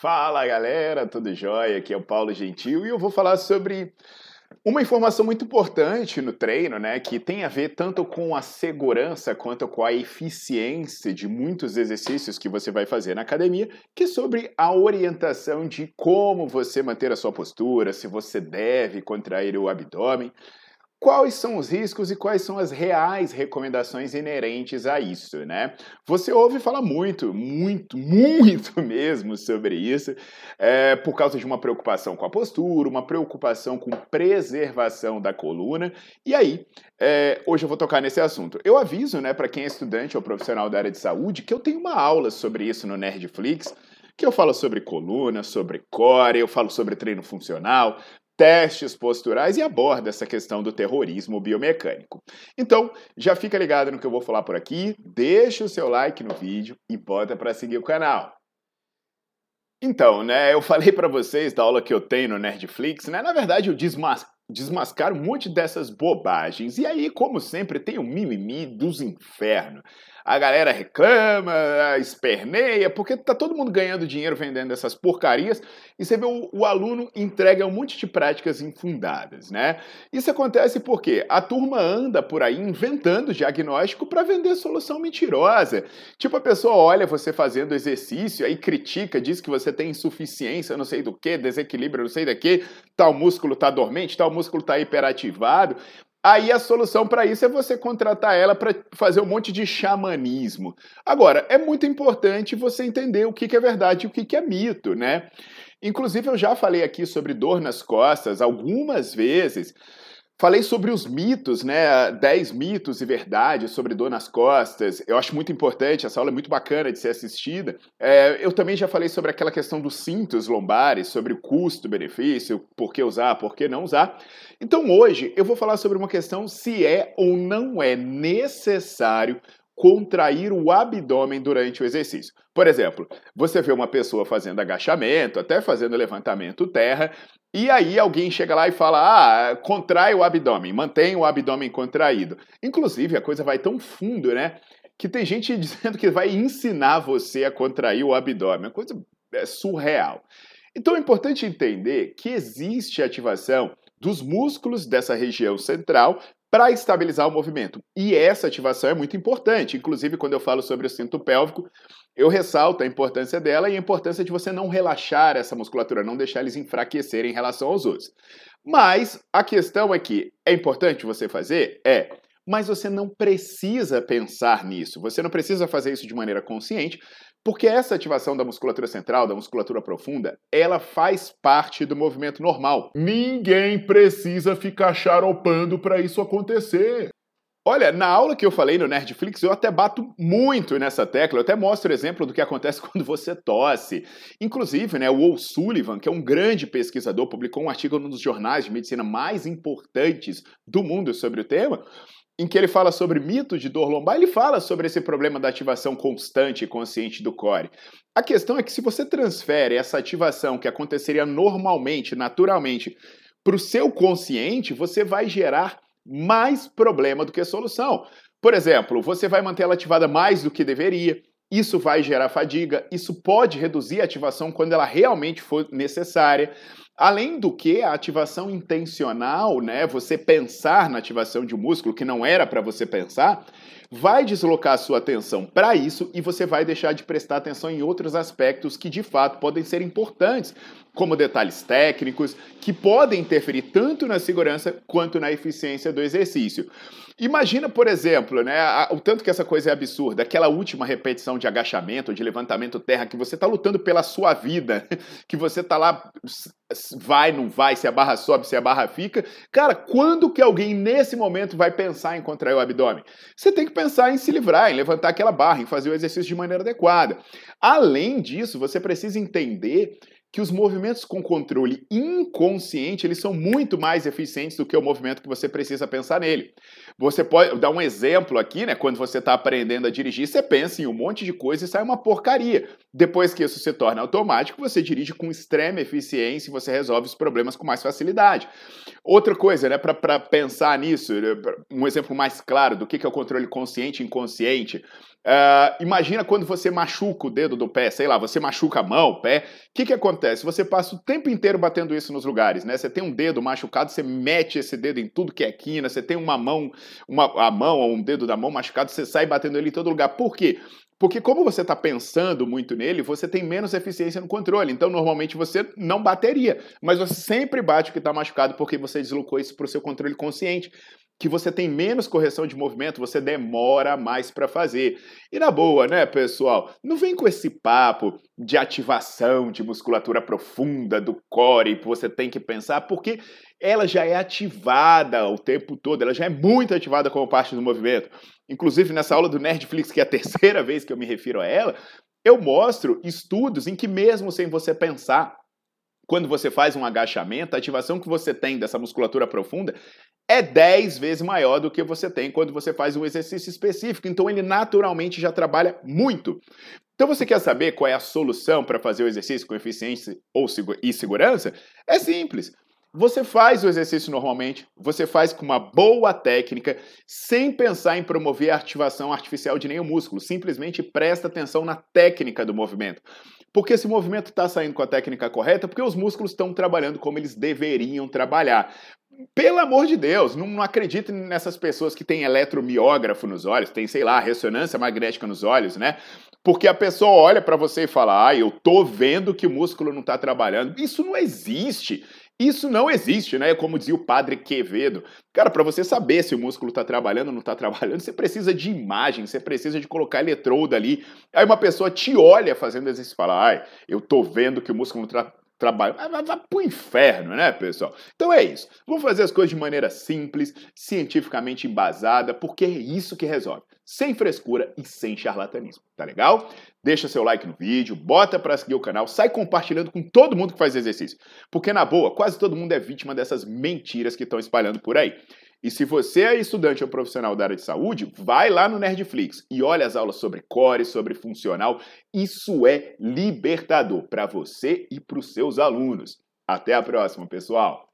Fala galera, tudo jóia? Aqui é o Paulo Gentil e eu vou falar sobre uma informação muito importante no treino, né, que tem a ver tanto com a segurança quanto com a eficiência de muitos exercícios que você vai fazer na academia, que é sobre a orientação de como você manter a sua postura, se você deve contrair o abdômen, quais são os riscos e quais são as reais recomendações inerentes a isso, né? Você ouve falar muito, muito, muito mesmo sobre isso, é, por causa de uma preocupação com a postura, uma preocupação com preservação da coluna. E aí, é, hoje eu vou tocar nesse assunto. Eu aviso, né, para quem é estudante ou profissional da área de saúde, que eu tenho uma aula sobre isso no Nerdflix que eu falo sobre coluna, sobre core, eu falo sobre treino funcional, testes posturais e aborda essa questão do terrorismo biomecânico. Então, já fica ligado no que eu vou falar por aqui, deixa o seu like no vídeo e bota para seguir o canal. Então, né, eu falei para vocês da aula que eu tenho no Nerdflix, né? Na verdade, eu desmas desmascaro um monte dessas bobagens. E aí, como sempre, tem o mimimi dos infernos a galera reclama, esperneia, porque tá todo mundo ganhando dinheiro vendendo essas porcarias e você vê o, o, aluno entrega um monte de práticas infundadas, né? Isso acontece porque a turma anda por aí inventando diagnóstico para vender solução mentirosa. Tipo, a pessoa olha você fazendo exercício, aí critica, diz que você tem insuficiência, não sei do que, desequilíbrio, não sei da que, tal músculo tá dormente, tal músculo tá hiperativado. Aí a solução para isso é você contratar ela para fazer um monte de xamanismo. Agora, é muito importante você entender o que, que é verdade e o que, que é mito, né? Inclusive, eu já falei aqui sobre dor nas costas algumas vezes. Falei sobre os mitos, né? 10 mitos e verdades sobre dor nas costas. Eu acho muito importante, essa aula é muito bacana de ser assistida. É, eu também já falei sobre aquela questão dos cintos lombares, sobre o custo-benefício, por que usar, por que não usar. Então hoje eu vou falar sobre uma questão se é ou não é necessário contrair o abdômen durante o exercício. Por exemplo, você vê uma pessoa fazendo agachamento, até fazendo levantamento terra, e aí alguém chega lá e fala: "Ah, contrai o abdômen, mantém o abdômen contraído". Inclusive, a coisa vai tão fundo, né, que tem gente dizendo que vai ensinar você a contrair o abdômen. A coisa é surreal. Então é importante entender que existe ativação dos músculos dessa região central para estabilizar o movimento. E essa ativação é muito importante. Inclusive, quando eu falo sobre o cinto pélvico, eu ressalto a importância dela e a importância de você não relaxar essa musculatura, não deixar eles enfraquecerem em relação aos outros. Mas a questão é que é importante você fazer? É. Mas você não precisa pensar nisso, você não precisa fazer isso de maneira consciente, porque essa ativação da musculatura central, da musculatura profunda, ela faz parte do movimento normal. Ninguém precisa ficar charopando para isso acontecer. Olha, na aula que eu falei no Nerdflix, eu até bato muito nessa tecla, eu até mostro o exemplo do que acontece quando você tosse. Inclusive, né, o O'Sullivan, que é um grande pesquisador, publicou um artigo num dos jornais de medicina mais importantes do mundo sobre o tema, em que ele fala sobre mito de dor lombar, ele fala sobre esse problema da ativação constante e consciente do core. A questão é que se você transfere essa ativação que aconteceria normalmente, naturalmente, para o seu consciente, você vai gerar mais problema do que solução. Por exemplo, você vai manter ela ativada mais do que deveria, isso vai gerar fadiga, isso pode reduzir a ativação quando ela realmente for necessária. Além do que, a ativação intencional, né, você pensar na ativação de um músculo que não era para você pensar, vai deslocar a sua atenção para isso e você vai deixar de prestar atenção em outros aspectos que de fato podem ser importantes, como detalhes técnicos, que podem interferir tanto na segurança quanto na eficiência do exercício. Imagina, por exemplo, né, o tanto que essa coisa é absurda, aquela última repetição de agachamento, de levantamento terra, que você está lutando pela sua vida, que você está lá, vai, não vai, se a barra sobe, se a barra fica. Cara, quando que alguém nesse momento vai pensar em contrair o abdômen? Você tem que pensar em se livrar, em levantar aquela barra, em fazer o exercício de maneira adequada. Além disso, você precisa entender que os movimentos com controle inconsciente eles são muito mais eficientes do que o movimento que você precisa pensar nele. Você pode dar um exemplo aqui, né? Quando você está aprendendo a dirigir, você pensa em um monte de coisa e sai uma porcaria. Depois que isso se torna automático, você dirige com extrema eficiência e você resolve os problemas com mais facilidade. Outra coisa, né? Para pensar nisso, um exemplo mais claro do que é o controle consciente e inconsciente. Uh, imagina quando você machuca o dedo do pé, sei lá, você machuca a mão, o pé. O que, que acontece? Você passa o tempo inteiro batendo isso nos lugares, né? Você tem um dedo machucado, você mete esse dedo em tudo que é quina, você tem uma mão, uma, a mão ou um dedo da mão machucado, você sai batendo ele em todo lugar. Por quê? Porque como você está pensando muito nele, você tem menos eficiência no controle. Então, normalmente você não bateria, mas você sempre bate o que está machucado porque você deslocou isso para o seu controle consciente que você tem menos correção de movimento, você demora mais para fazer. E na boa, né, pessoal? Não vem com esse papo de ativação de musculatura profunda do core que você tem que pensar, porque ela já é ativada o tempo todo, ela já é muito ativada como parte do movimento. Inclusive, nessa aula do Nerdflix, que é a terceira vez que eu me refiro a ela, eu mostro estudos em que, mesmo sem você pensar, quando você faz um agachamento, a ativação que você tem dessa musculatura profunda é 10 vezes maior do que você tem quando você faz um exercício específico. Então ele naturalmente já trabalha muito. Então você quer saber qual é a solução para fazer o exercício com eficiência ou e segurança? É simples. Você faz o exercício normalmente, você faz com uma boa técnica, sem pensar em promover a ativação artificial de nenhum músculo. Simplesmente presta atenção na técnica do movimento. Porque esse movimento está saindo com a técnica correta, porque os músculos estão trabalhando como eles deveriam trabalhar. Pelo amor de Deus, não, não acredite nessas pessoas que têm eletromiógrafo nos olhos, tem, sei lá, ressonância magnética nos olhos, né? Porque a pessoa olha para você e fala: "Ah, eu tô vendo que o músculo não está trabalhando". Isso não existe. Isso não existe, né? Como dizia o padre Quevedo. Cara, para você saber se o músculo está trabalhando ou não está trabalhando, você precisa de imagem, você precisa de colocar eletrodo ali. Aí uma pessoa te olha fazendo exercício e fala: ai, eu tô vendo que o músculo não está trabalho. Vai, vai, pro inferno, né, pessoal? Então é isso. Vamos fazer as coisas de maneira simples, cientificamente embasada, porque é isso que resolve. Sem frescura e sem charlatanismo, tá legal? Deixa seu like no vídeo, bota para seguir o canal, sai compartilhando com todo mundo que faz exercício. Porque na boa, quase todo mundo é vítima dessas mentiras que estão espalhando por aí. E se você é estudante ou profissional da área de saúde, vai lá no Nerdflix e olha as aulas sobre core, sobre funcional. Isso é libertador para você e para os seus alunos. Até a próxima, pessoal!